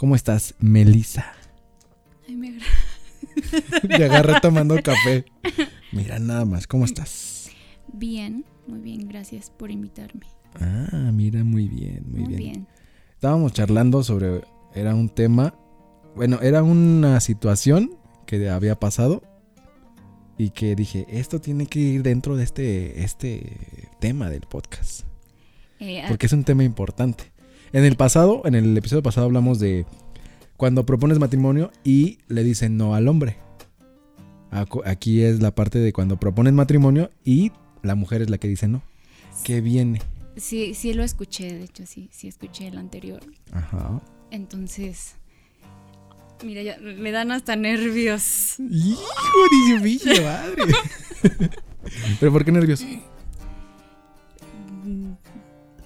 ¿Cómo estás, Melissa? Ay, me Te agarré tomando café. Mira nada más, ¿cómo estás? Bien, muy bien, gracias por invitarme. Ah, mira, muy bien, muy, Muy, bien. bien. Estábamos charlando sobre, era un tema, bueno, era una situación que había pasado y que dije, esto tiene que ir dentro de este, este tema del podcast, Eh, ah, porque es un tema importante. En el pasado, en el episodio pasado hablamos de cuando propones matrimonio y le dicen no al hombre. Aquí es la parte de cuando propones matrimonio y la mujer es la que dice no. ¿Qué viene? sí, sí lo escuché, de hecho, sí, sí escuché el anterior. Ajá. Entonces, mira, ya me dan hasta nervios. Hijo de madre. ¿Pero por qué nervios?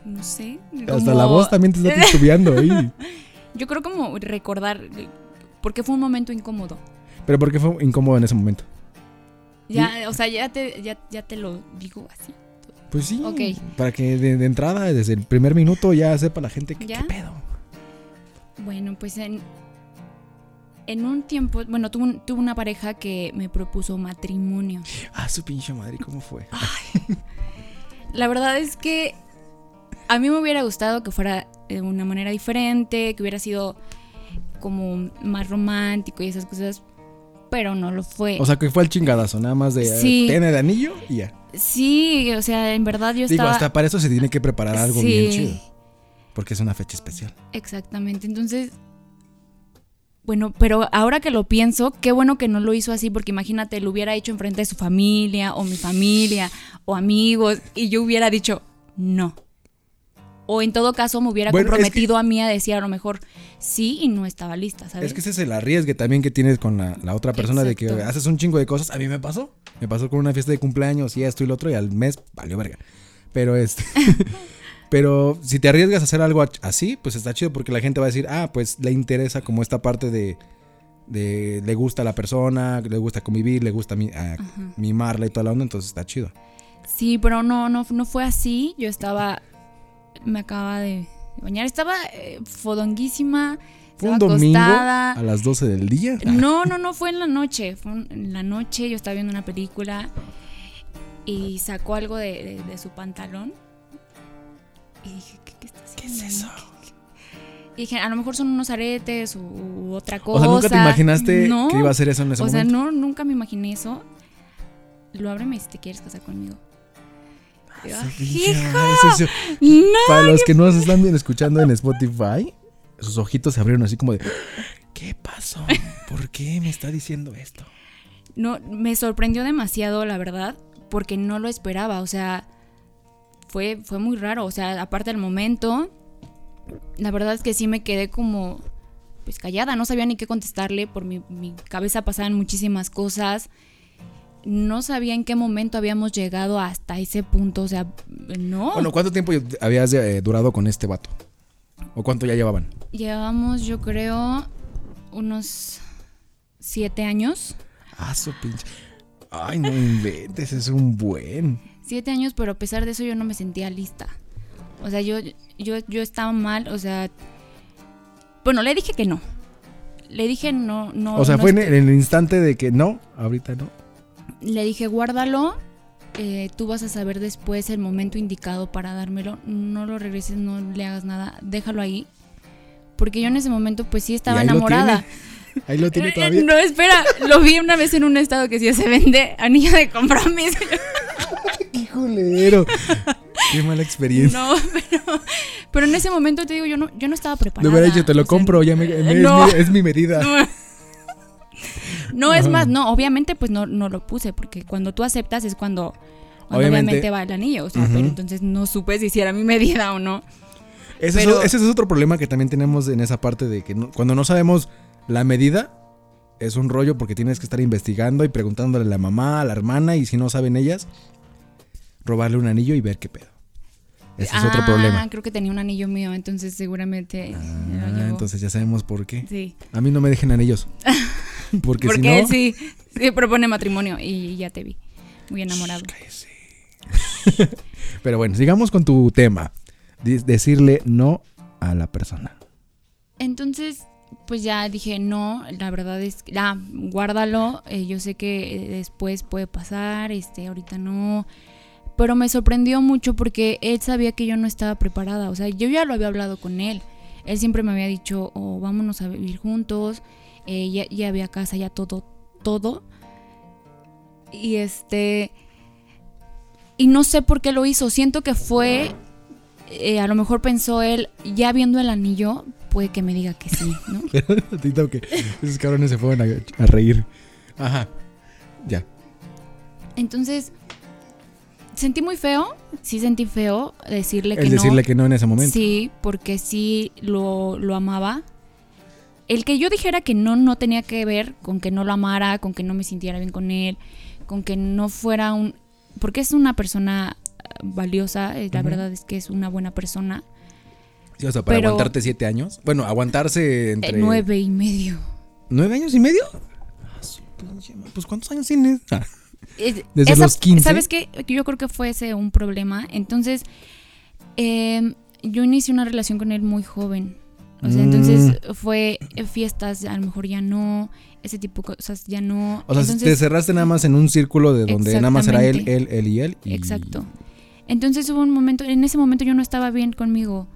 No sé. Hasta como- la voz también te está titubeando ahí. Yo creo como recordar, porque fue un momento incómodo. ¿Pero por qué fue incómodo en ese momento? Ya, o sea, ya te, ya, ya te lo digo así. Pues sí. Ok. Para que de, de entrada, desde el primer minuto, ya sepa la gente que, qué pedo. Bueno, pues en, en un tiempo, bueno, tuve, tuve una pareja que me propuso matrimonio. Ah, su pinche madre, ¿cómo fue? La verdad es que a mí me hubiera gustado que fuera de una manera diferente, que hubiera sido como más romántico y esas cosas, pero no lo fue. O sea, que fue el chingadazo, nada más de Sí. tiene de anillo y ya. sí, o sea, en verdad yo Digo, estaba... hasta para eso se tiene que preparar algo Sí. bien chido. Porque es una fecha especial. Exactamente, entonces... Bueno, pero ahora que lo pienso, qué bueno que no lo hizo así, porque imagínate, lo hubiera hecho enfrente de su familia, o mi familia, o amigos, y yo hubiera dicho, no. O en todo caso me hubiera Bueno, es que- comprometido a mí a decir a lo mejor sí y no estaba lista, ¿sabes? Es que ese es el arriesgue también que tienes con la, la otra persona de que haces un chingo de cosas. A mí me pasó. Me pasó con una fiesta de cumpleaños y esto y lo otro y al mes valió verga. Pero este... pero si te arriesgas a hacer algo así, pues está chido porque la gente va a decir, ah, pues le interesa como esta parte de... de le gusta a la persona, le gusta convivir, le gusta mi- a- mimarla y toda la onda, entonces está chido. Sí, pero no, no, no fue así. Yo estaba, me acaba de bañar, estaba eh, fodonguísima, Fue un domingo acostada. a las 12 del día. No, no, no, fue en la noche. Fue en la noche, yo estaba viendo una película y sacó algo de, de- de su pantalón. Y dije, ¿qué, qué está haciendo? ¿Qué es eso? Y dije, a lo mejor son unos aretes u, otra cosa. O sea, nunca te imaginaste No, que iba a hacer eso en ese O sea, momento. no, nunca me imaginé eso. Lo ábreme si te quieres casar conmigo. Para los que no nos están bien escuchando en Spotify, sus ojitos se abrieron así como de ¿Qué pasó? ¿Por qué me está diciendo esto? No, me sorprendió demasiado, la verdad, porque no lo esperaba. O sea, fue, fue muy raro. O sea, aparte del momento, la verdad es que sí me quedé como, pues callada. No sabía ni qué contestarle. Por mi, mi cabeza pasaban muchísimas cosas. No sabía en qué momento habíamos llegado hasta ese punto. O sea, no. Bueno, ¿cuánto tiempo habías eh, durado con este vato? ¿O cuánto ya llevaban? Llevamos, yo creo, unos siete años. Ah, su pinche. Ay, no inventes, es un buen. Siete años, pero a pesar de eso yo no me sentía lista. O sea, yo, yo, yo estaba mal, o sea... Bueno, le dije que no. Le dije no, no. O sea, no fue en el instante de que no, ahorita no. Le dije, guárdalo. eh, tú vas a saber después el momento indicado para dármelo. No lo regreses, no le hagas nada. Déjalo ahí. Porque yo en ese momento, pues sí estaba ahí enamorada. Ahí lo tiene todavía. No, espera, lo vi una vez en un estado que sí se vende anillo de compromiso. Híjolero. Qué mala experiencia. No, pero, pero en ese momento te digo, yo no, yo no estaba preparada. hubiera dicho, te lo o sea, compro, ya me, me- no. es, mi, es mi medida. No, No, es más, no, obviamente pues no, no lo puse, porque cuando tú aceptas es cuando, cuando Obviamente. obviamente. va el anillo, o sea, Ujú. pero entonces no supe si era mi medida o no. Ese, Pero- es, ese es otro problema que también tenemos en esa parte de que no- cuando no sabemos la medida, es un rollo porque tienes que estar investigando y preguntándole a la mamá, a la hermana, y si no saben ellas, robarle un anillo y ver qué pedo. Ese es otro Ah, problema. creo que tenía un anillo mío, entonces seguramente Ah, entonces ya sabemos por qué. Sí. A mí no me dejen anillos. Porque, Porque si no. sí, sí propone matrimonio y ya te vi. Muy enamorado. Pero bueno, sigamos con tu tema. Decirle no a la persona. Entonces, pues ya dije, no, la verdad es que, ah, guárdalo, eh, yo sé que eh, después puede pasar, este, ahorita no. Pero me sorprendió mucho porque él sabía que yo no estaba preparada, o sea, yo ya lo había hablado con él. Él siempre me había dicho, oh, vámonos a vivir juntos, eh, ya, ya había casa, ya todo, todo. Y este... Y no sé por qué lo hizo, siento que fue, eh, a lo mejor pensó él, ya viendo el anillo, puede que me diga que sí, ¿no? Que. Esos cabrones se fueron a, a reír. Ajá. Ya. Entonces, sentí muy feo, sí sentí feo decirle que Es no. decirle que no en ese momento. Sí, porque sí lo, lo amaba. El que yo dijera que no, no tenía que ver con que no lo amara, con que no me sintiera bien con él, con que no fuera un... Porque es una persona eh, valiosa, eh, la verdad es que es una buena persona. Sí, o sea, para Pero- aguantarte siete años. Bueno, aguantarse Eh, entre. nueve y medio. ¿Nueve años y medio? Ah. Pues ¿cuántos años tienes? Ah, Es- Desde los 15. ¿Sabes qué? Yo creo que fue ese un problema. Entonces, eh, yo inicié una relación con él muy joven. O sea, Mm. entonces fue eh, fiestas, a lo mejor ya no, ese tipo de cosas ya no. O sea, entonces, te cerraste nada más en un círculo de donde nada más era él, él, él y él. y- Exacto. Entonces hubo un momento, en ese momento yo no estaba bien conmigo.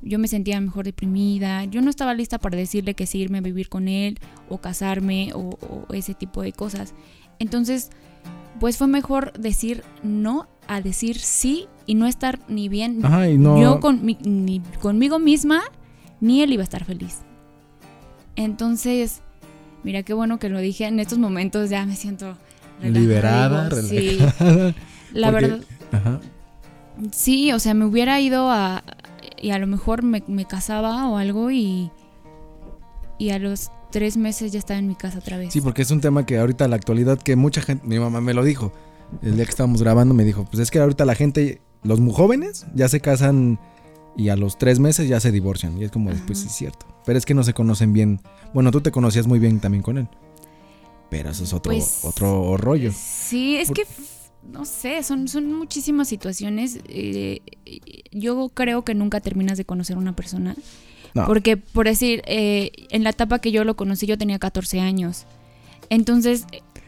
Yo me sentía mejor deprimida. Yo no estaba lista para decirle que sí irme a vivir con él o casarme o, o ese tipo de cosas. Entonces, pues fue mejor decir no a decir sí y no estar ni bien Ajá, y no. yo con mi- ni conmigo misma ni él iba a estar feliz. Entonces, mira qué bueno que lo dije. En estos momentos ya me siento relajada, liberada, digo, sí. relajada. La Porque- verdad, Ajá. sí, o sea, me hubiera ido a. Y a lo mejor me, me casaba o algo y. Y a los tres meses ya estaba en mi casa otra vez. Sí, porque es un tema que ahorita en la actualidad que mucha gente, mi mamá me lo dijo, el día que estábamos grabando me dijo, pues es que ahorita la gente, los muy jóvenes ya se casan y a los tres meses ya se divorcian. Y es como, pues sí es cierto. Pero es que no se conocen bien. Bueno, tú te conocías muy bien también con él. Pero eso es otro, Pues, otro rollo. Sí, es Por- que, no sé, son, son muchísimas situaciones. eh, yo creo que nunca terminas de conocer a una persona. No. Porque, por decir, eh, en la etapa que yo lo conocí, yo tenía 14 años. Entonces,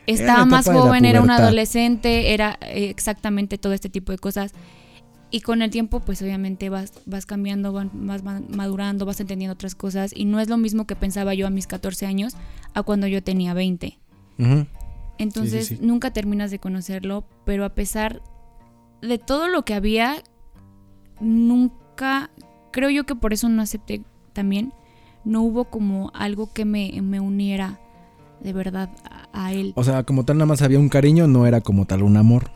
estaba más joven, era un adolescente, era eh, exactamente todo este tipo de cosas. Y con el tiempo, pues obviamente vas, vas cambiando, vas ma- madurando, vas entendiendo otras cosas. Y no es lo mismo que pensaba yo a mis 14 años a cuando yo tenía 20. Ujú. Entonces sí. nunca terminas de conocerlo, pero a pesar de todo lo que había, nunca, creo yo que por eso no acepté también, no hubo como algo que me, me uniera de verdad a, a él. O sea, como tal nada más había un cariño, no era como tal un amor.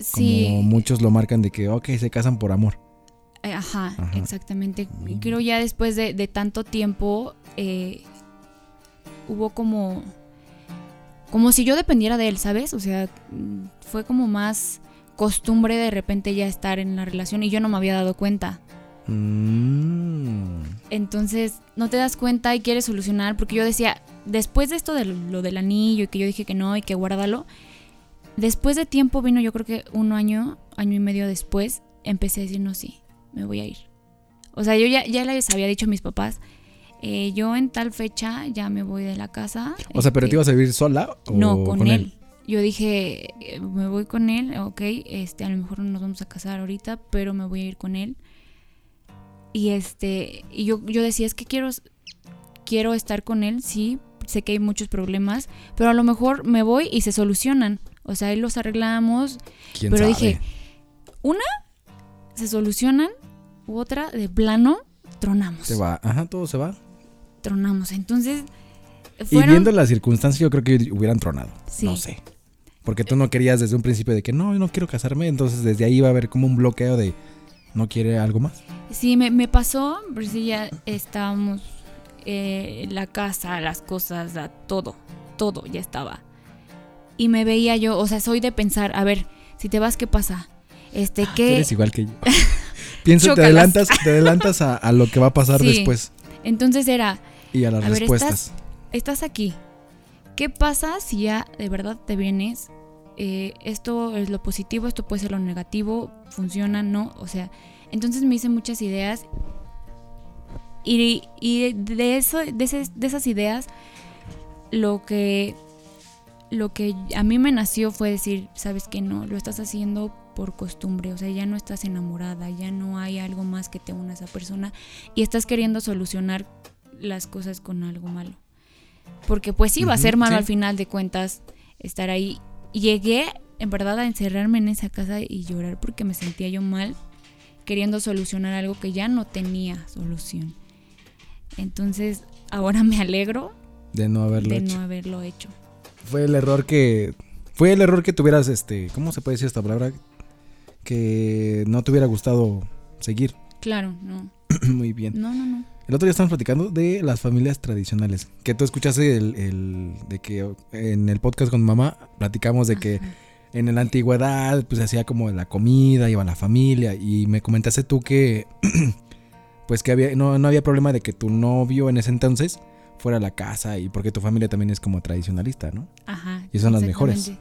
Sí, Como muchos lo marcan de que, ok, se casan por amor. eh, ajá, Ajá. exactamente. Y Mm. creo ya después de, de tanto tiempo, eh, hubo como, como si yo dependiera de él, ¿sabes? O sea, mm, fue como más costumbre de repente ya estar en la relación y yo no me había dado cuenta. Mm. Entonces no te das cuenta y quieres solucionar porque yo decía, después de esto de lo, lo del anillo y que yo dije que no y que guárdalo, después de tiempo vino yo creo que un año, año y medio después, empecé a decir, no, sí, me voy a ir. O sea, yo ya, ya les había dicho a mis papás, eh, yo en tal fecha ya me voy de la casa. O sea, pero este, te ibas a vivir sola o no, con, él. Yo dije, eh, me voy con él, ok, este, a lo mejor no nos vamos a casar ahorita, pero me voy a ir con él. Y este, y yo, yo decía, es que quiero, quiero estar con él, sí, sé que hay muchos problemas, pero a lo mejor me voy y se solucionan. O sea, ahí los arreglamos, ¿Quién pero sabe? dije, una, se solucionan, u otra, de plano, tronamos. Se va, ajá, todo se va. Tronamos. Entonces, Y fueron... viendo las circunstancias, yo creo que hubieran tronado. Sí. No sé. Porque tú no querías desde un principio de que no, yo no quiero casarme. Entonces desde ahí iba a haber como un bloqueo de no quiere algo más. Sí, me, me pasó, pero sí ya estábamos, eh, la casa, las cosas, todo, todo ya estaba. Y me veía yo, o sea, soy de pensar, a ver, si te vas, ¿qué pasa? Este, Tú ¿qué? eres igual que yo. Piensa, te adelantas, te adelantas a, a lo que va a pasar Sí. después Entonces era, y a las A ver, respuestas. estás aquí. ¿Qué pasa si ya de verdad te vienes? Eh, esto es lo positivo, esto puede ser lo negativo, funciona, no, o sea, entonces me hice muchas ideas Y, y de, eso, de, ese- de esas ideas, lo que, lo que a mí me nació fue decir, sabes que no, lo estás haciendo por costumbre, o sea, ya no estás enamorada, ya no hay algo más que te una a esa persona y estás queriendo solucionar las cosas con algo malo. Porque pues sí, va a ser malo sí. al final de cuentas estar ahí. Llegué en verdad a encerrarme en esa casa y llorar porque me sentía yo mal queriendo solucionar algo que ya no tenía solución. Entonces, ahora me alegro De no haberlo de hecho. no haberlo hecho. Fue el error que. Fue el error que tuvieras, este. ¿Cómo se puede decir esta palabra? Que no te hubiera gustado seguir. Claro, no. Muy bien. No, no, no. El otro día estamos platicando de las familias tradicionales. Que tú escuchaste el, el- de que en el podcast con mamá platicamos de que en la antigüedad pues se hacía como la comida, iba la familia y me comentaste tú que pues que había no, no había problema de que tu novio en ese entonces fuera a la casa y porque tu familia también es como tradicionalista, ¿no? Ajá. Y son las mejores.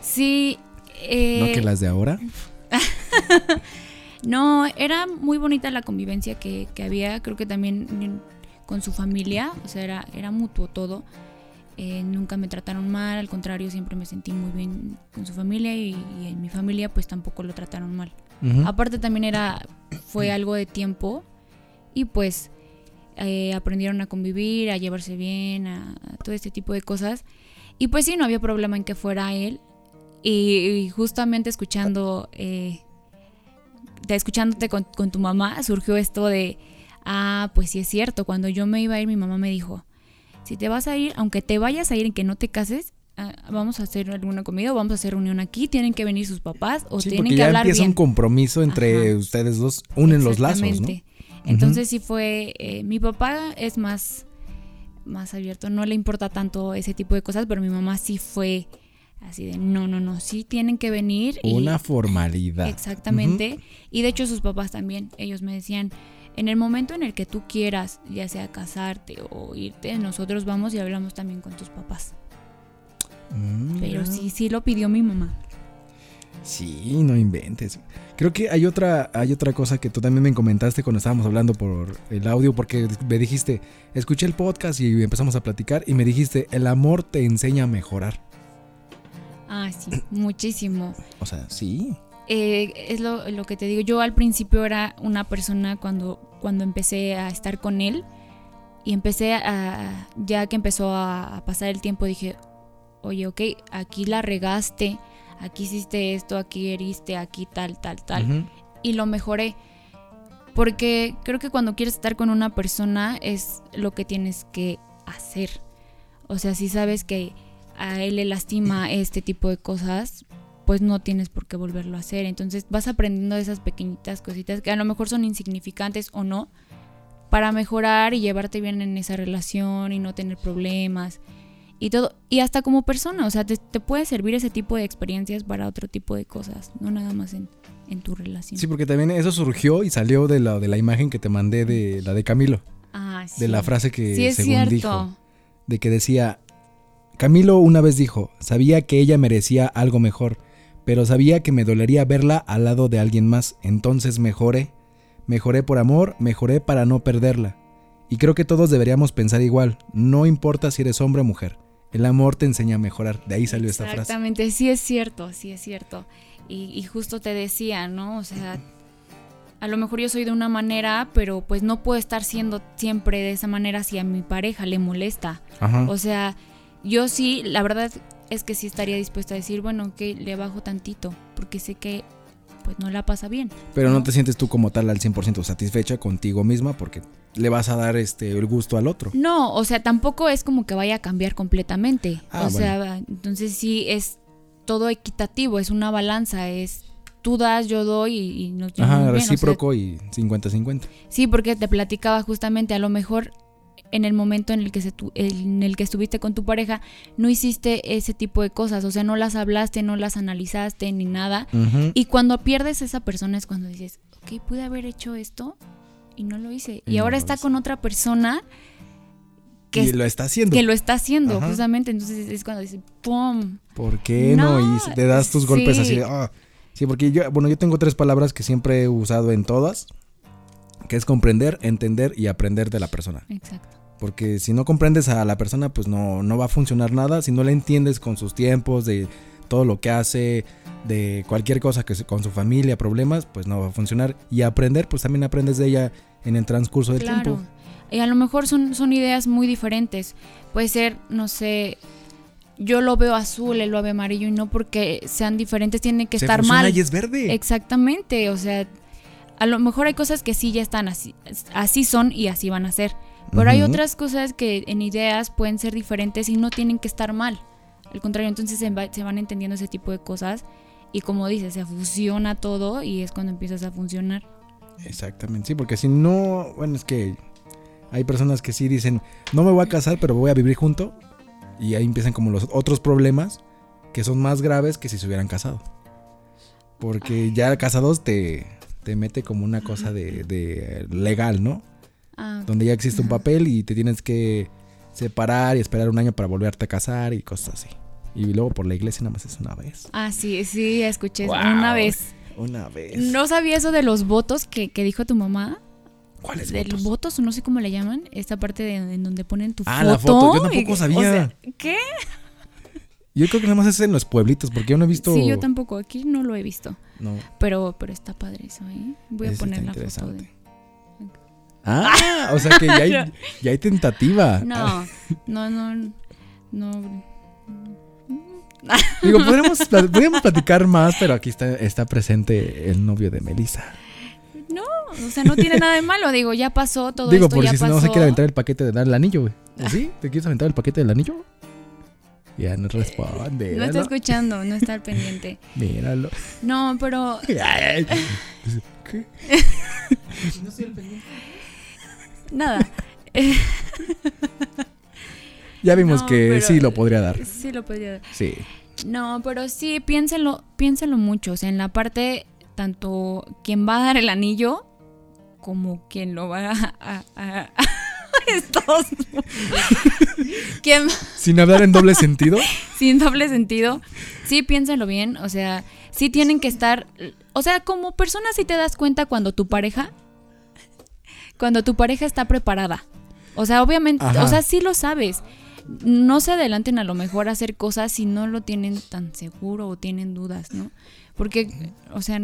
Sí. eh, no que las de ahora. No, era muy bonita la convivencia que, que había, creo que también en- con su familia, o sea, era, era mutuo todo. Eh, nunca me trataron mal, al contrario, siempre me sentí muy bien con su familia y, y en mi familia pues tampoco lo trataron mal. Aparte también era, fue algo de tiempo y pues eh, aprendieron a convivir, a llevarse bien, a, a todo este tipo de cosas. Y pues sí, no había problema en que fuera él. Y, y justamente escuchando, eh, de escuchándote con, con tu mamá, surgió esto de, ah, pues sí es cierto, cuando yo me iba a ir, mi mamá me dijo, si te vas a ir, aunque te vayas a ir en que no te cases, ah, vamos a hacer alguna comida o vamos a hacer reunión aquí, tienen que venir sus papás o Sí, tienen que ya hablar empieza bien. un compromiso entre Ajá. ustedes dos, unen los lazos, ¿no? Entonces sí fue, eh, mi papá es más, más abierto, no le importa tanto ese tipo de cosas, pero mi mamá sí fue así de, no, no, no, sí tienen que venir. y- Una formalidad. Exactamente. Y de hecho sus papás también, ellos me decían, en el momento en el que tú quieras, ya sea casarte o irte, nosotros vamos y hablamos también con tus papás. Mm, Pero sí, sí lo pidió mi mamá. Sí, no inventes. Creo que hay otra, hay otra cosa que tú también me comentaste cuando estábamos hablando por el audio, porque me dijiste, escuché el podcast y empezamos a platicar y me dijiste, el amor te enseña a mejorar. Ah, sí, muchísimo. O sea, sí. Eh, es lo, lo que te digo. Yo al principio era una persona cuando, cuando empecé a estar con él y empecé a, ya que empezó a, a pasar el tiempo, dije, oye, ok, aquí la regaste, aquí hiciste esto, aquí heriste, aquí tal, tal, tal. Y lo mejoré. Porque creo que cuando quieres estar con una persona es lo que tienes que hacer. O sea, si sabes que a él le lastima este tipo de cosas, pues no tienes por qué volverlo a hacer. Entonces vas aprendiendo esas pequeñitas cositas que a lo mejor son insignificantes o no, para mejorar y llevarte bien en esa relación y no tener problemas y todo. Y hasta como persona, o sea, te, te puede servir ese tipo de experiencias para otro tipo de cosas, no nada más en, en tu relación. Sí, porque también eso surgió y salió de la, de la imagen que te mandé de la de Camilo, Ah, sí. de la frase que Sí, es según cierto. dijo, de que decía, Camilo una vez dijo, sabía que ella merecía algo mejor, pero sabía que me dolería verla al lado de alguien más, entonces mejoré, mejoré por amor, mejoré para no perderla. Y creo que todos deberíamos pensar igual, no importa si eres hombre o mujer, el amor te enseña a mejorar, de ahí salió esta frase. Exactamente, sí es cierto, sí es cierto. Y, y justo te decía, ¿no? O sea, a lo mejor yo soy de una manera, pero pues no puedo estar siendo siempre de esa manera si a mi pareja le molesta. Ajá. O sea, yo sí, la verdad es que sí estaría dispuesta a decir, bueno, que le bajo tantito, porque sé que pues no la pasa bien. Pero no ¿no? te sientes tú como tal al 100% satisfecha contigo misma porque le vas a dar este el gusto al otro. No, o sea, tampoco es como que vaya a cambiar completamente. Ah, o sea, entonces sí es todo equitativo, es una balanza, es tú das, yo doy y, nos Ajá, bien, o sea, recíproco y 50-50. sí, porque te platicaba justamente, a lo mejor en el momento en el que se tu- en el que estuviste con tu pareja no hiciste ese tipo de cosas, o sea, no las hablaste, no las analizaste ni nada. Y cuando pierdes esa persona es cuando dices, ok, pude haber hecho esto y no lo hice. Y ahora está con otra persona que, y lo está haciendo. que lo está haciendo, Ajá. justamente. Entonces es cuando dices, ¡pum! ¿Por qué no? No, Y te das tus golpes sí. así de, "Ah". Sí, porque yo, bueno, yo tengo tres palabras que siempre he usado en todas. que es comprender, entender y aprender de la persona. Exacto. Porque si no comprendes a la persona, pues no, no va a funcionar nada. Si no la entiendes con sus tiempos, de todo lo que hace, de cualquier cosa que se- con su familia, problemas, pues no va a funcionar. Y aprender, pues también aprendes de ella en el transcurso del Claro. tiempo. Y a lo mejor son, son ideas muy diferentes. Puede ser, no sé, yo lo veo azul, él lo ve amarillo y no porque sean diferentes tienen que Se estar mal. y es verde. Exactamente, o sea, a lo mejor hay cosas que sí ya están así, así son y así van a ser. Pero hay otras cosas que en ideas pueden ser diferentes y no tienen que estar mal. Al contrario, entonces se, va- se van entendiendo ese tipo de cosas y como dices, se fusiona todo y es cuando empiezas a funcionar. Exactamente, sí, porque si no, bueno, es que hay personas que sí dicen, no me voy a casar, pero voy a vivir junto. Y ahí empiezan como los otros problemas que son más graves que si se hubieran casado. Porque ya casados te, te mete como una cosa de, de legal, ¿no? Ah, Donde ya existe un papel y te tienes que separar y esperar un año para volverte a casar y cosas así. Y luego por la iglesia nada más es una vez. ah, sí, sí, escuché Wow. una vez. Una vez. ¿No sabía eso de los votos que, que dijo tu mamá? ¿Cuáles Del votos? votos, o no sé cómo le llaman, esta parte de, en donde ponen tu Ah, foto. la foto, yo y- tampoco o sabía. sea, ¿Qué? Yo creo que nada más es en los pueblitos, porque yo no he visto. Sí, yo tampoco, aquí no lo he visto. No, Pero, pero está padre eso, ¿eh? Voy a Eso poner la foto de... Ah, o sea que ya hay, ya hay tentativa. No, no, no, no. Digo, podríamos, podríamos platicar más, pero aquí está, está presente el novio de Melissa. No, o sea, no tiene nada de malo. Digo, ya pasó, todo Digo, esto por ya si pasó. no se quiere aventar el paquete de dar el anillo, güey. ¿O sí? ¿Te quieres aventar el paquete del anillo? Ya no responde. No está escuchando, no está al pendiente. Míralo. No, pero ¿Qué? Nada. Ya vimos No, que sí lo podría dar. Sí lo podría Sí. No, pero sí, piénsenlo, piénsenlo mucho. O sea, en la parte, tanto quien va a dar el anillo como quien lo va a. a- a- estos. quien, Sin hablar en doble sentido. sin doble sentido. Sí, piénsenlo bien. O sea, sí tienen que estar. O sea, como persona, sí te das cuenta cuando tu pareja. Cuando tu pareja está preparada. O sea, obviamente. Ajá. O sea, sí lo sabes. No se adelanten a lo mejor a hacer cosas si no lo tienen tan seguro o tienen dudas, ¿no? Porque, o sea,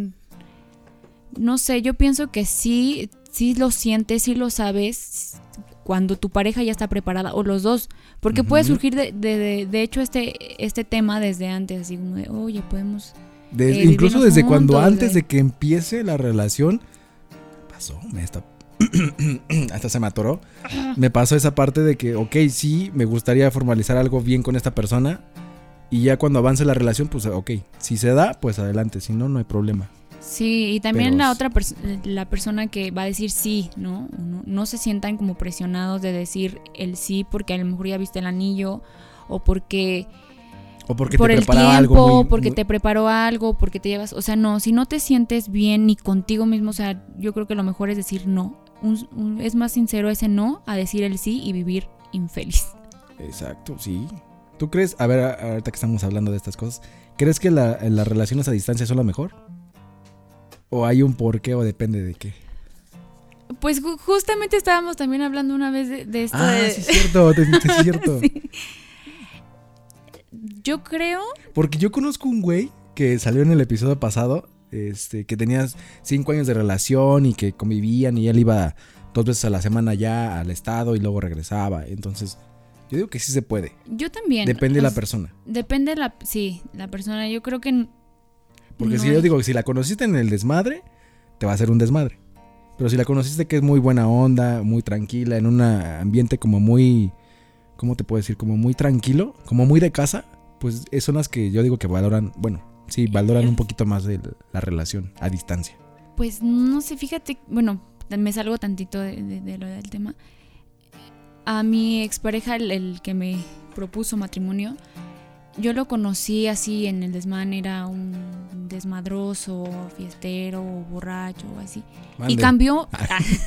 no sé, yo pienso que sí, sí lo sientes, sí lo sabes cuando tu pareja ya está preparada, o los dos, porque puede surgir de, de, de- de hecho este, este tema desde antes, así como de, oye, podemos... Eh, incluso desde cuando antes de que empiece la relación. Pasó, me está. hasta se me atoró. Me pasó esa parte de que, ok, sí, me gustaría formalizar algo bien con esta persona. Y ya cuando avance la relación, pues ok, si se da, pues adelante, si no, no hay problema. Sí, y también Pero la otra pers- la persona que va a decir sí, ¿no? ¿no? No se sientan como presionados de decir el sí porque a lo mejor ya viste el anillo o porque O porque por te el tiempo, algo muy- porque muy- te preparó algo, porque te llevas, o sea, no, si no te sientes bien ni contigo mismo, o sea, yo creo que lo mejor es decir no. Un- un- es más sincero ese no a decir el sí y vivir infeliz. Exacto, sí. ¿Tú crees, a ver, ahorita que estamos hablando de estas cosas, ¿crees que la- las relaciones a distancia son lo mejor? ¿O hay un porqué o depende de qué? Pues ju- justamente estábamos también hablando una vez de, de esto Ah, de... sí es cierto, es cierto. Sí. Yo creo Porque yo conozco un güey que salió en el episodio pasado, este, que tenía cinco años de relación y que convivían y él iba dos veces a la semana ya al estado y luego regresaba. Entonces, yo digo que sí se puede. Yo también. Depende de la persona. Depende de la, sí, la persona. Yo creo que Porque no si yo digo que si la conociste en el desmadre, te va a hacer un desmadre. Pero si la conociste que es muy buena onda, muy tranquila, en un ambiente como muy, ¿cómo te puedo decir? Como muy tranquilo, como muy de casa, pues es- son las que yo digo que valoran, bueno, sí, valoran un poquito más de la relación a distancia. Pues no sé, fíjate, bueno, me salgo tantito de, de- de lo del tema. A mi expareja, el, el que me propuso matrimonio, yo lo conocí así en el desmán, era un desmadroso, fiestero, borracho, así. Y cambió.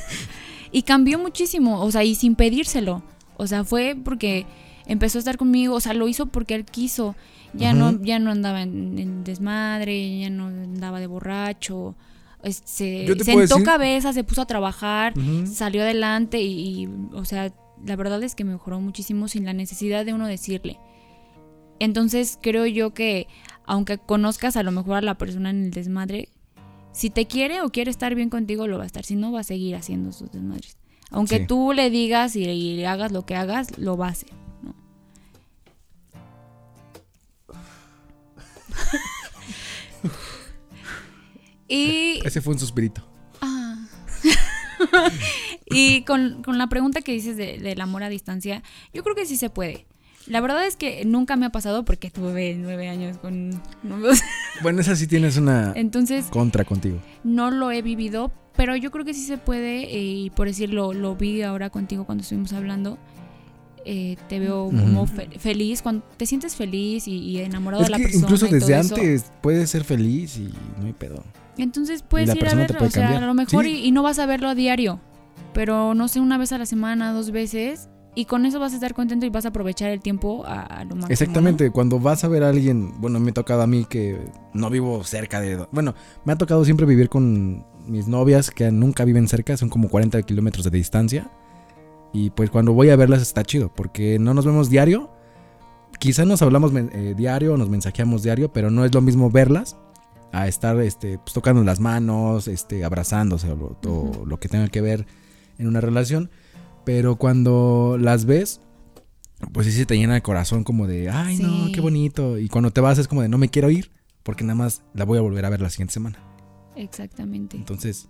y cambió muchísimo, o sea, y sin pedírselo. O sea, fue porque empezó a estar conmigo, o sea, lo hizo porque él quiso. Ya no ya no andaba en, en desmadre, ya no andaba de borracho. se sentó decir- cabeza, se puso a trabajar, salió adelante y, y, o sea, la verdad es que mejoró muchísimo sin la necesidad de uno decirle. Entonces creo yo que aunque conozcas a lo mejor a la persona en el desmadre, si te quiere o quiere estar bien contigo, lo va a estar. Si no, va a seguir haciendo sus desmadres. Aunque Sí. tú le digas y, y le hagas lo que hagas, lo va a hacer. Y Ese fue un suspirito. Ah. y con, con la pregunta que dices de- del amor a distancia, yo creo que sí se puede. La verdad es que nunca me ha pasado porque tuve nueve años con. Bueno, esa sí tienes una Entonces contra contigo. no lo he vivido, pero yo creo que sí se puede. eh, Y por decirlo, lo vi ahora contigo cuando estuvimos hablando. Eh, te veo como fe- feliz, cuando te sientes feliz y, y enamorado Es de la que persona. incluso desde eso. antes puedes ser feliz y no hay pedo. Entonces puedes ir a o sea, cambiar. a lo mejor Sí. y, y no vas a verlo a diario, pero no sé, una vez a la semana, dos veces, y con eso vas a estar contento y vas a aprovechar el tiempo a, a lo máximo. ¿no? Exactamente, cuando vas a ver a alguien, bueno, me ha tocado a mí que no vivo cerca de... Bueno, me ha tocado siempre vivir con mis novias que nunca viven cerca, son como 40 kilómetros de distancia. Y pues cuando voy a verlas está chido, porque no nos vemos diario. Quizá nos hablamos eh, diario, nos mensajeamos diario, pero no es lo mismo verlas a estar este, pues, tocando las manos, este, abrazándose o lo, o Ujú. lo que tenga que ver en una relación. Pero cuando las ves, pues sí se te llena el corazón como de, ay no, qué bonito. Y cuando te vas es como de, no me quiero ir, porque nada más la voy a volver a ver la siguiente semana. Exactamente. Entonces,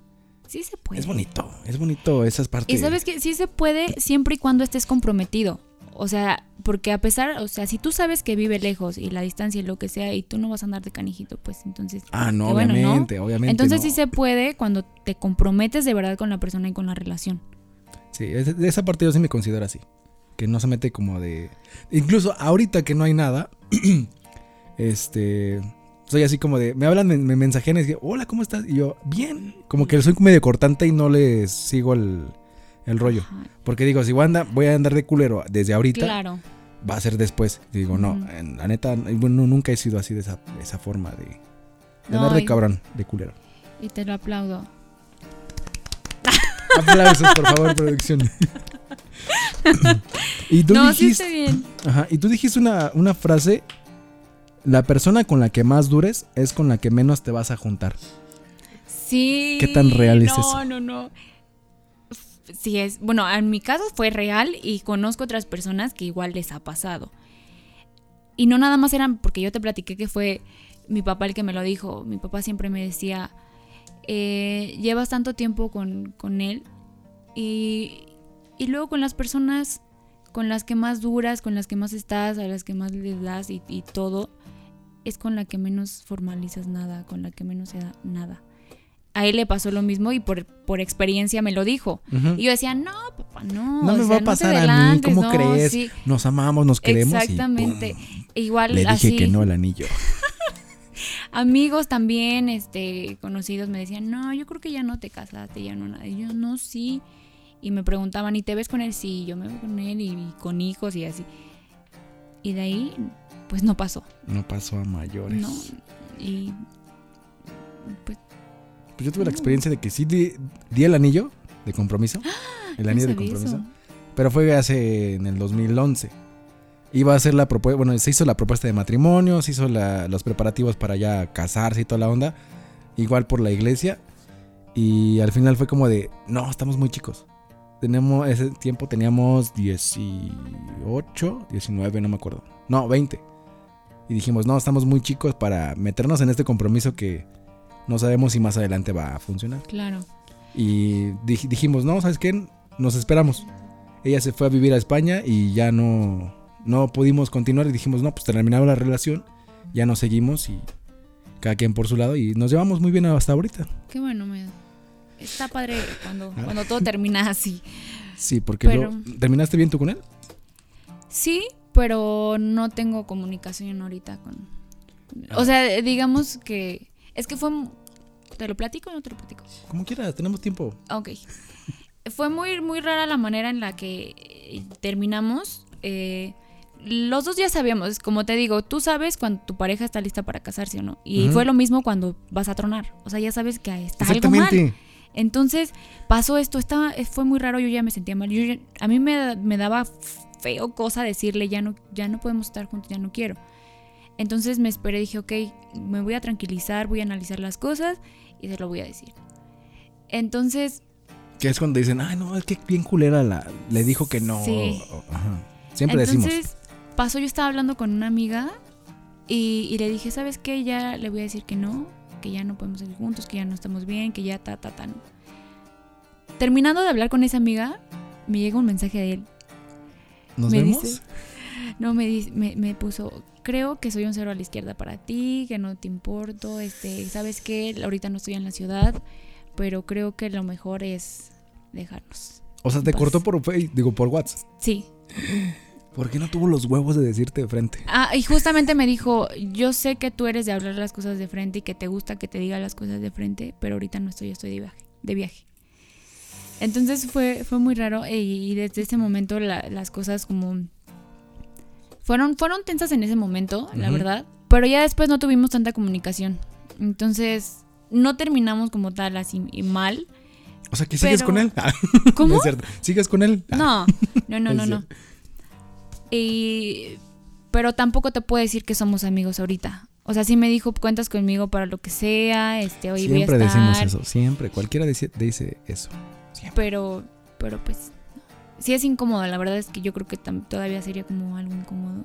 Sí se puede. es bonito, es bonito esas partes. Y sabes que sí se puede siempre y cuando estés comprometido. O sea, porque a pesar, o sea, si tú sabes que vive lejos y la distancia y lo que sea, y tú no vas a andar de canijito, pues entonces. Ah, no, bueno, ¿no? obviamente, obviamente. Entonces no. sí se puede cuando te comprometes de verdad con la persona y con la relación. Sí, de esa parte yo sí me considero así. Que no se mete como de. Incluso ahorita que no hay nada. este. Soy así como de. Me hablan, me, me mensajean y dicen, hola, ¿cómo estás? Y yo, bien. Como que soy medio cortante y no les sigo el, el rollo. Ajá, Porque digo, si voy a, andar, voy a andar de culero desde ahorita, Claro. va a ser después. Y digo, no, en- la neta, bueno, nunca he sido así de esa, de esa forma de, de No, andar de y- cabrón, de culero. Y te lo aplaudo. Aplausos, por favor, producción. y tú no, sí dijiste. está bien. Ajá, y tú dijiste una, una frase. La persona con la que más dures es con la que menos te vas a juntar. Sí. ¿Qué tan real es no, eso? No, no, Sí es, bueno, en mi caso fue real y conozco otras personas que igual les ha pasado. Y no nada más eran, porque yo te platiqué que fue mi papá el que me lo dijo. Mi papá siempre me decía, eh, llevas tanto tiempo con, con él y, y luego con las personas con las que más duras, con las que más estás, a las que más les das y, y todo, es con la que menos formalizas nada, con la que menos se da nada. A él le pasó lo mismo y por, por experiencia me lo dijo. Y yo decía, no, papá, no. no o me sea, va a pasar a mí, ¿cómo no, crees? sí". Nos amamos, nos queremos. Exactamente. Y ¡pum! Igual Le dije así. que no al anillo. Amigos también, este, conocidos me decían, no, yo creo que ya no te casaste, ya no nada. Y yo, no, sí. Y me preguntaban, ¿y te ves con él? Sí, yo me veo con él y, y con hijos y así. Y de ahí, pues no pasó. No pasó a mayores. No. Y pues Pues yo tuve la experiencia de que sí di, di el anillo de compromiso. El no anillo de compromiso. eso. Pero fue hace en el 2011. Iba a hacer la propuesta, bueno, se hizo la propuesta de matrimonio, se hizo la- los preparativos para ya casarse y toda la onda. Igual por la iglesia. Y al final fue como de, no, estamos muy chicos. Tenemos, ese tiempo teníamos 18, 19, no me acuerdo. No, 20. Y dijimos, no, estamos muy chicos para meternos en este compromiso que no sabemos si más adelante va a funcionar. Claro. Y dij- dijimos, no, ¿sabes qué? Nos esperamos. Ella se fue a vivir a España y ya no, no pudimos continuar. Y dijimos, no, pues terminaba la relación, ya nos seguimos y cada quien por su lado. Y nos llevamos muy bien hasta ahorita. Qué bueno, me Está padre cuando, cuando todo termina así. Sí, porque Pero- lo- ¿terminaste bien tú con él? Sí, pero no tengo comunicación ahorita con... O sea, digamos que... Es que fue... ¿Te lo platico o no te lo platico? Como quieras, tenemos tiempo. Ok. Fue muy, muy rara la manera en la que eh, terminamos. Eh, los dos ya sabíamos, como te digo, tú sabes cuando tu pareja está lista para casarse o no. Y fue lo mismo cuando vas a tronar. O sea, ya sabes que está algo mal. Entonces pasó esto, estaba, fue muy raro, yo ya me sentía mal. Yo a mí me, me daba feo cosa decirle, ya no, ya no podemos estar juntos, ya no quiero. Entonces me esperé, dije, ok, me voy a tranquilizar, voy a analizar las cosas y se lo voy a decir. Entonces, Que es cuando dicen, ay, no, es que bien culera la, le dijo que no. Sí. ajá. Siempre decimos. entonces pasó, yo estaba hablando con una amiga y, y le dije, ¿sabes qué? Ya le voy a decir que no, que ya no podemos ir juntos, que ya no estamos bien, que ya ta, ta, ta. no. Terminando de hablar con esa amiga, me llega un mensaje de él. ¿Nos me vemos? dice- No, me, dice- me, me puso, creo que soy un cero a la izquierda para ti, que no te importo, este, ¿sabes qué? Ahorita no estoy en la ciudad, pero creo que lo mejor es dejarnos. O sea, te cortó por digo, por WhatsApp. Sí. ¿Por qué no tuvo los huevos de decirte de frente? Ah, y justamente me dijo, yo sé que tú eres de hablar las cosas de frente y que te gusta que te diga las cosas de frente, pero ahorita no estoy, estoy de viaje. De viaje. Entonces fue, fue muy raro y, y desde ese momento la- las cosas como... Fueron, fueron tensas en ese momento, la verdad, pero ya después no tuvimos tanta comunicación. Entonces no terminamos como tal así y mal. O sea, que sigues con él. Ah, ¿Cómo? no es cierto. ¿Sigues con él? Ah, No, no, no, no, no. Y, pero tampoco te puedo decir que somos amigos ahorita. O sea, sí me dijo, cuentas conmigo para lo que sea, este, hoy voy a siempre estar. decimos eso, siempre. Cualquiera dice, dice eso. Pero, pero pues, sí es incómodo. La verdad es que yo creo que todavía sería como algo incómodo.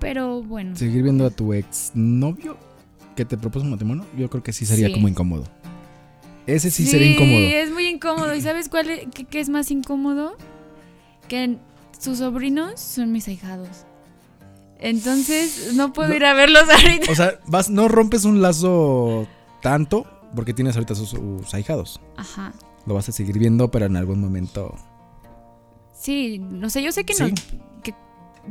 Pero bueno. Seguir viendo a tu ex novio que te propuso matrimonio, yo creo que sí sería Sí. como incómodo. Ese sí, sería incómodo. es muy incómodo. ¿Y sabes cuál es, qué, qué es más incómodo? Que sus sobrinos son mis ahijados. Entonces, no puedo No. ir a verlos ahorita. O sea, vas, no rompes un lazo tanto porque tienes ahorita sus, sus ahijados. Ajá. Lo vas a seguir viendo, pero en algún momento. Sí, no sé, yo sé que Sí. no. Que,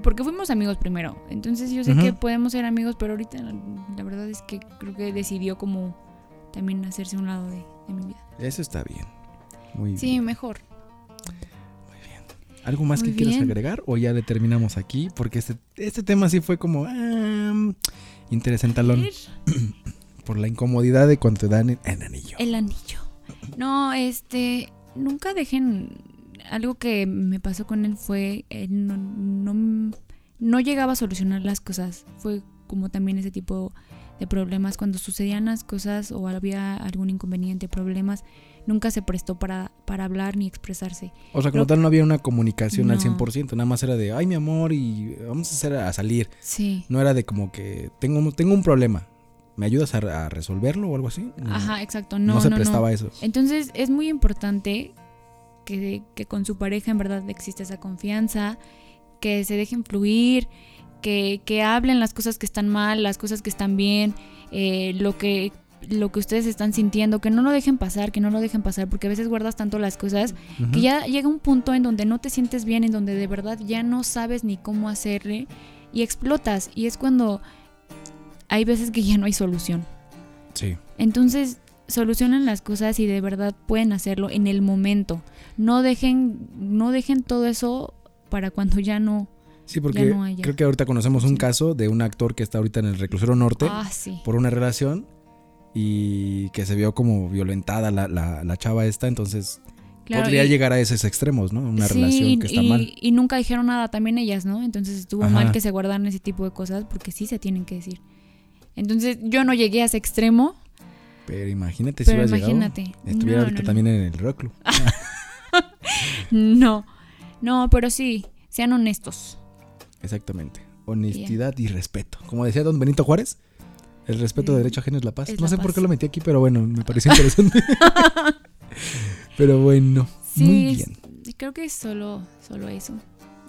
porque fuimos amigos primero. Entonces yo sé que podemos ser amigos, pero ahorita la, verdad es que creo que decidió como también hacerse un lado de, de mi vida. Eso está bien. Muy Sí, bien. mejor. ¿Algo más Muy que quieras bien. agregar o ya le terminamos aquí? Porque este, este tema sí fue como ah, interesantalón por la incomodidad de cuando te dan el, el anillo. El anillo. No, este, nunca dejen algo que me pasó con él fue eh, no, no, no llegaba a solucionar las cosas. Fue como también ese tipo de problemas cuando sucedían las cosas o había algún inconveniente, problemas, nunca se prestó para, para hablar ni expresarse. O sea, como tal no había una comunicación al No. 100%, nada más era de, ay mi amor y vamos a hacer a salir. Sí. No era de como que tengo, tengo un problema, ¿me ayudas a, a resolverlo o algo así? No, Ajá, exacto. no No, se no, prestaba no. a eso. Entonces es muy importante que, que con su pareja en verdad existe esa confianza, que se dejen fluir, que, que hablen las cosas que están mal, las cosas que están bien, eh, lo que lo que ustedes están sintiendo, que no lo dejen pasar, que no lo dejen pasar, porque a veces guardas tanto las cosas que ya llega un punto en donde no te sientes bien, en donde de verdad ya no sabes ni cómo hacerle y explotas. Y es cuando hay veces que ya no hay solución. Sí. Entonces, solucionan las cosas y de verdad pueden hacerlo en el momento. No dejen, no dejen todo eso para cuando ya no. Sí, porque no haya. creo que ahorita conocemos un Sí. caso de un actor que está ahorita en el reclusorio norte Ah, sí. por una relación y que se vio como violentada la, la, la chava esta, entonces Claro, podría y- llegar a esos extremos, ¿no? Una sí, relación que está y, mal. y nunca dijeron nada también ellas, ¿no? Entonces estuvo Ajá. mal que se guardaran ese tipo de cosas porque sí se tienen que decir. Entonces yo no llegué a ese extremo, Pero imagínate si pero hubieras imagínate. llegado. Estuviera No, ahorita no, también en el reclu. No, no, pero sí, sean honestos. Exactamente. Honestidad y respeto. Como decía don Benito Juárez, el respeto de derecho ajeno es la paz. Es no la sé por qué lo metí aquí, pero bueno, me pareció interesante. pero bueno, Sí, muy es- bien. creo que es solo, solo eso.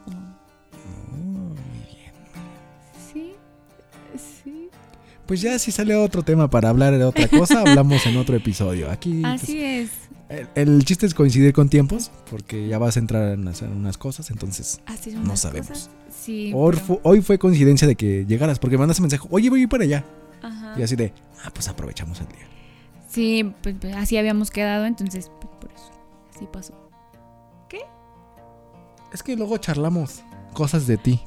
Oh, Oh, muy bien. Sí, sí. Pues ya si sale otro tema para hablar de otra cosa, hablamos en otro episodio. Aquí pues, Así es. el, el chiste es coincidir con tiempos, porque ya vas a entrar en hacer unas cosas, entonces Así son No sabemos. cosas. Sí. hoy, pero- fu- hoy fue coincidencia de que llegaras, porque mandaste mensaje, oye, voy a ir para allá. Ajá. Y así de, ah, pues aprovechamos el día. Sí, pues, pues, así habíamos quedado, entonces pues, por eso. Así pasó. Es que luego charlamos cosas de ti.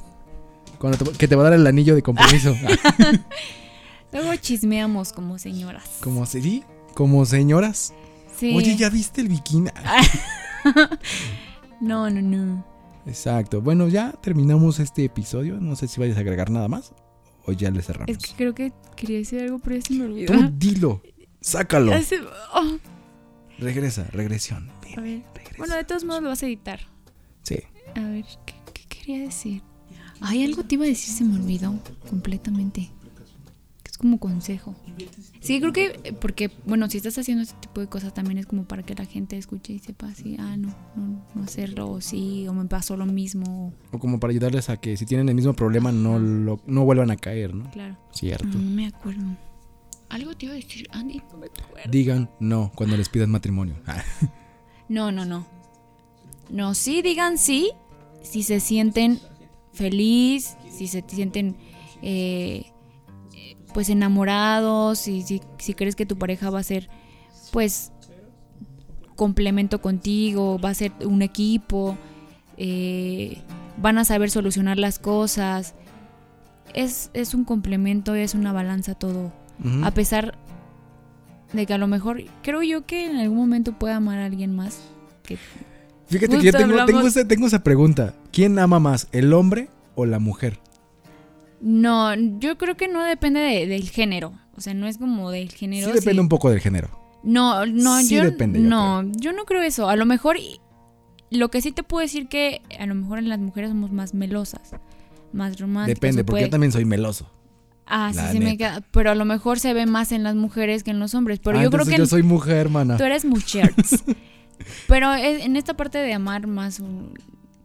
Cuando te- que te va a dar el anillo de compromiso. Luego chismeamos como señoras. como sí, como señoras. Sí. Oye, ¿ya viste el bikini? No, no, no. Exacto. Bueno, ya terminamos este episodio. No sé si vayas a agregar nada más o ya le cerramos. Es que creo que quería decir algo, pero ya se me olvidó. Tú dilo. Sácalo. Se- oh, Regresa, regresión. a ver. Regresa. Bueno, de todos modos lo vas a editar. Sí. A ver, ¿qué, qué quería decir? Ay, algo te iba a decir, se me olvidó completamente. Como consejo. Sí, creo que, eh, porque, bueno, si estás haciendo este tipo de cosas también es como para que la gente escuche y sepa así, ah, no, no, no hacerlo, o sí, o me pasó lo mismo. O como para ayudarles a que si tienen el mismo problema no, lo, no vuelvan a caer, ¿no? Claro. Cierto. No, no me acuerdo. Algo te iba a decir, Andy. No me acuerdo. Digan no cuando les pidan matrimonio. No, no, no. No, sí, digan sí si se sienten feliz, si se sienten eh, pues enamorados, si, si, si crees que tu pareja va a ser pues complemento contigo, va a ser un equipo, eh, van a saber solucionar las cosas. Es, es un complemento, es una balanza todo. A pesar de que a lo mejor creo yo que en algún momento pueda amar a alguien más. Que, Fíjate que yo tengo, tengo, esa, tengo esa pregunta. ¿Quién ama más, el hombre o la mujer? No, yo creo que no depende de- del género. O sea, no es como del género. Sí depende sí. un poco del género. No, no, Sí yo depende, yo no, yo no creo eso. A lo mejor lo que sí te puedo decir que a lo mejor en las mujeres somos más melosas, más románticas. Depende, porque yo también soy meloso. Ah, sí, la sí me neta. queda, pero a lo mejor se ve más en las mujeres que en los hombres, pero Ah, yo creo que yo soy mujer, hermana. Tú eres muchers. Pero es- en esta parte de amar más, un-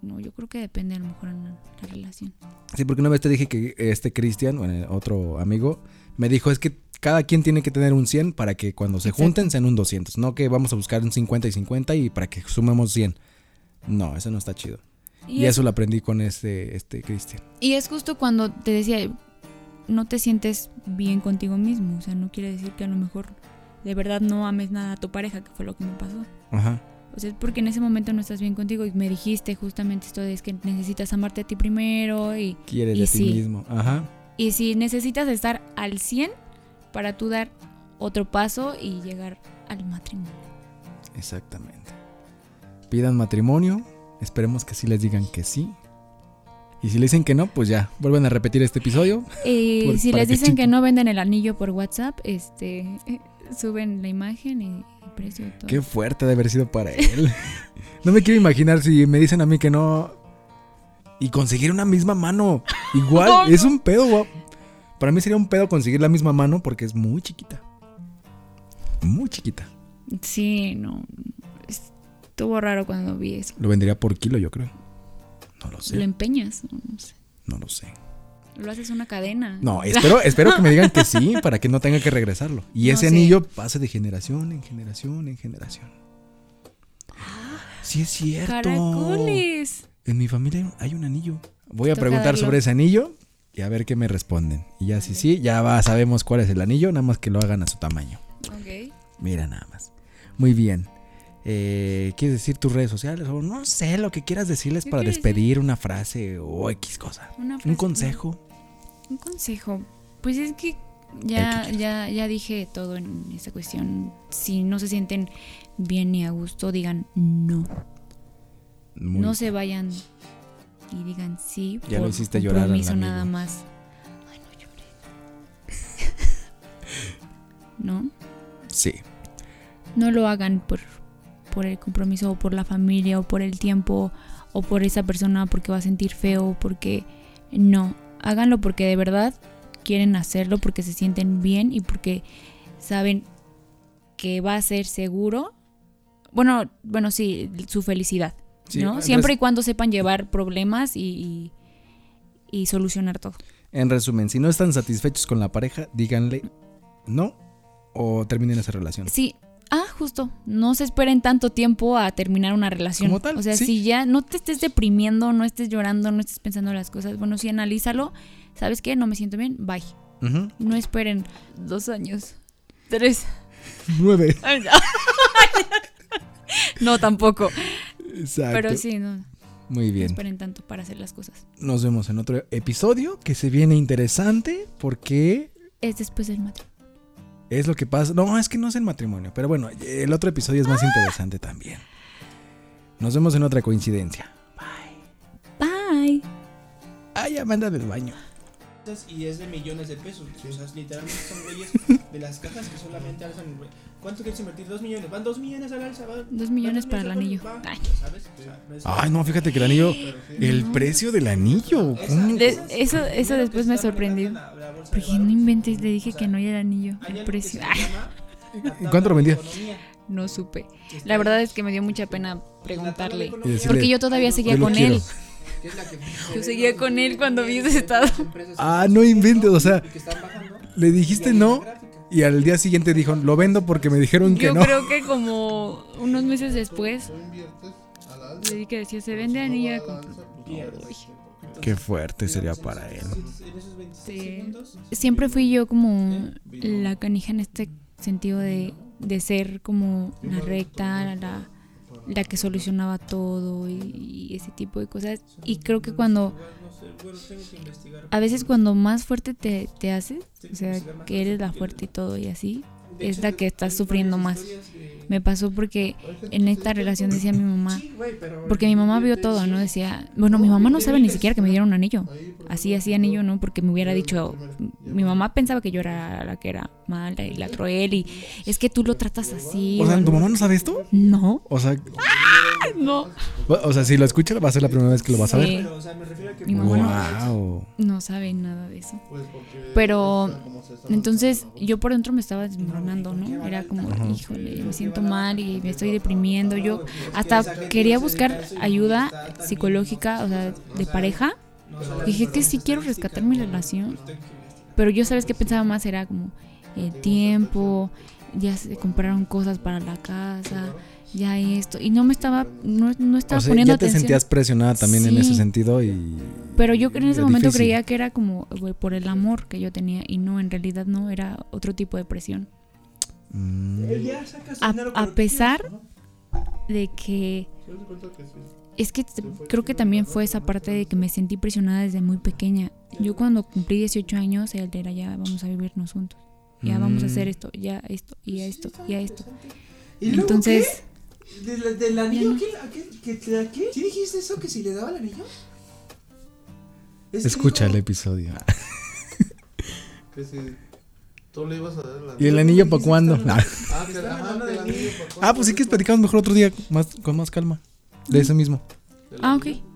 no, yo creo que depende a lo mejor en la, la relación. Sí, porque una vez te dije que este Cristian, bueno, otro amigo, me dijo es que cada quien tiene que tener un 100 para que cuando se Exacto. junten sean un 200. No que vamos a buscar un 50 y 50 y para que sumemos 100. No, eso no está chido. Y, es, eso lo aprendí con este, este Cristian. y es justo cuando te decía, no te sientes bien contigo mismo. O sea, no quiere decir que a lo mejor de verdad no ames nada a tu pareja, que fue lo que me pasó. Ajá. O sea, es porque en ese momento no estás bien contigo y me dijiste justamente esto de es que necesitas amarte a ti primero y, Quieres Y de ti sí. mismo. Ajá. y si necesitas estar al 100 para tú dar otro paso y llegar al matrimonio. Exactamente. Pidan matrimonio. Esperemos que sí les digan que sí. Y si le dicen que no, pues ya, vuelven a repetir este episodio. Y Por- si les dicen que no venden el anillo por WhatsApp, este eh, suben la imagen y el precio todo. Qué fuerte de haber sido para él. no me quiero imaginar si me dicen a mí que no. Y conseguir una misma mano. Igual, es un pedo, guau. Para mí sería un pedo conseguir la misma mano porque es muy chiquita. Muy chiquita. Sí, no. Estuvo raro cuando vi eso. Lo vendería por kilo, yo creo. No lo Lo sé. empeñas, no, no sé. No lo sé. Lo haces una cadena. No, espero, espero que me digan que sí para que no tenga que regresarlo. Y No ese anillo pase de generación en generación en generación. Sí es cierto. Caracoles. En mi familia hay un anillo. Voy a Toca preguntar darlo. sobre ese anillo y a ver qué me responden. Y ya si sí, ya va, sabemos cuál es el anillo, nada más que lo hagan a su tamaño. Ok. Mira nada más. Muy bien. Eh, ¿Quieres decir tus redes sociales? O no sé, lo que quieras decirles Yo para despedir una frase o X cosa. Una Un consejo. Un consejo. Pues es que ya, que ya, ya dije todo en esta cuestión. Si no se sienten bien ni a gusto, digan no. Muy no se vayan y digan sí. Ya lo hiciste llorar al nada más. Ay, no lloré. ¿No? Sí. No lo hagan por, por el compromiso o por la familia o por el tiempo o por esa persona porque va a sentir feo o porque no. Háganlo porque de verdad quieren hacerlo, porque se sienten bien y porque saben que va a ser seguro. Bueno, bueno, sí, su felicidad. Sí, ¿no? Siempre y cuando sepan llevar problemas y, y, y solucionar todo. En resumen, si no están satisfechos con la pareja, díganle no o terminen esa relación. Sí, ah, justo. No se esperen tanto tiempo a terminar una relación. Como tal, o sea, sí. si ya no te estés deprimiendo, no estés llorando, no estés pensando las cosas, bueno, sí, analízalo. ¿Sabes qué? No me siento bien, bye. No esperen dos años. Tres. Nueve. no, tampoco. Exacto. Pero sí, no. Muy No bien. esperen tanto para hacer las cosas. Nos vemos en otro episodio que se viene interesante porque Es después del matrimonio. Es lo que pasa. No, es que no es el matrimonio, pero bueno, el otro episodio es más interesante también. Nos vemos en otra coincidencia. Bye. Ay, Amanda del baño. Y es de millones de pesos. O sea, literalmente son güeyes de las cajas que solamente alzan. güey. ¿Cuánto quieres invertir? Dos millones. Van dos millones al alza. va- Dos van millones para el anillo. va, Ay. ¿sabes? O sea, no es- Ay, no, fíjate que el anillo. El No. precio del anillo. ¿cómo? De- eso eso después me sorprendió. la- no inventes, le dije que no era anillo. Hay El algo que precio. tabla ¿Cuánto lo vendía? no supe. La verdad es que me dio mucha pena preguntarle. Porque yo todavía seguía con quiero. él. Que es la que- Yo seguía con él cuando vi ese estado. Ah, no inventes, o sea, le dijiste no y al día siguiente dijo, lo vendo porque me dijeron que Yo no. creo que como unos meses después le dije que decía, se vende anillo. Pierdes. Uy. Qué fuerte sería para él. En esos 26 Sí. segundos, Siempre fui yo como la canija en este sentido de, de ser como la recta, la, la que solucionaba todo y, ese tipo de cosas. Y creo que cuando, a veces cuando más fuerte te, te haces, o sea, que eres la fuerte y todo y así, es la que estás sufriendo más. Me pasó porque en esta relación decía mi mamá, porque mi mamá vio todo, ¿no? Decía, bueno, mi mamá no sabe ni siquiera que me dieron un anillo. Así, así anillo, ¿no? Porque me hubiera dicho, mi mamá pensaba que yo era la que era mala y la cruel y es que tú lo tratas así. O sea, ¿tu mamá no sabe esto? No, O sea, no. o sea, si lo escucha va a ser la primera vez que lo vas a ver. O sea, me refiero a que Mi mamá Wow. No sabe nada de eso. Pero entonces yo por dentro me estaba desmoronando, ¿no? Era como, híjole, me siento mal y me estoy deprimiendo. Yo hasta quería buscar ayuda psicológica, o sea, de pareja. Dije que sí quiero rescatar mi relación. Pero yo, ¿sabes qué pensaba más? Era como el tiempo, ya se compraron cosas para la casa, ya esto. Y no me estaba, no, no estaba O sea, poniendo ya te atención. sentías presionada también en Sí. ese sentido y... Pero yo en ese momento difícil. creía que era como por el amor que yo tenía y no, en realidad no, era otro tipo de presión. Mm, A, pesar de que es que creo que también fue esa parte de que me sentí presionada desde muy pequeña. Yo cuando cumplí 18 años, él era ya vamos a vivirnos juntos. Ya vamos a hacer Mm. esto, ya esto, y a esto, y a esto. ¿Y luego Entonces, qué? ¿De la- ¿Del anillo? ¿Qué, qué, qué, qué, qué? ¿Sí dijiste eso? ¿Que si le daba el anillo? Es Escucha el episodio. Que si tú le ibas a dar la ¿Y el anillo para cuándo? Ah, Ah, el anillo Ah, pues sí que platicamos mejor otro día más, con más calma. De eso mismo. Ah, anillo. ok.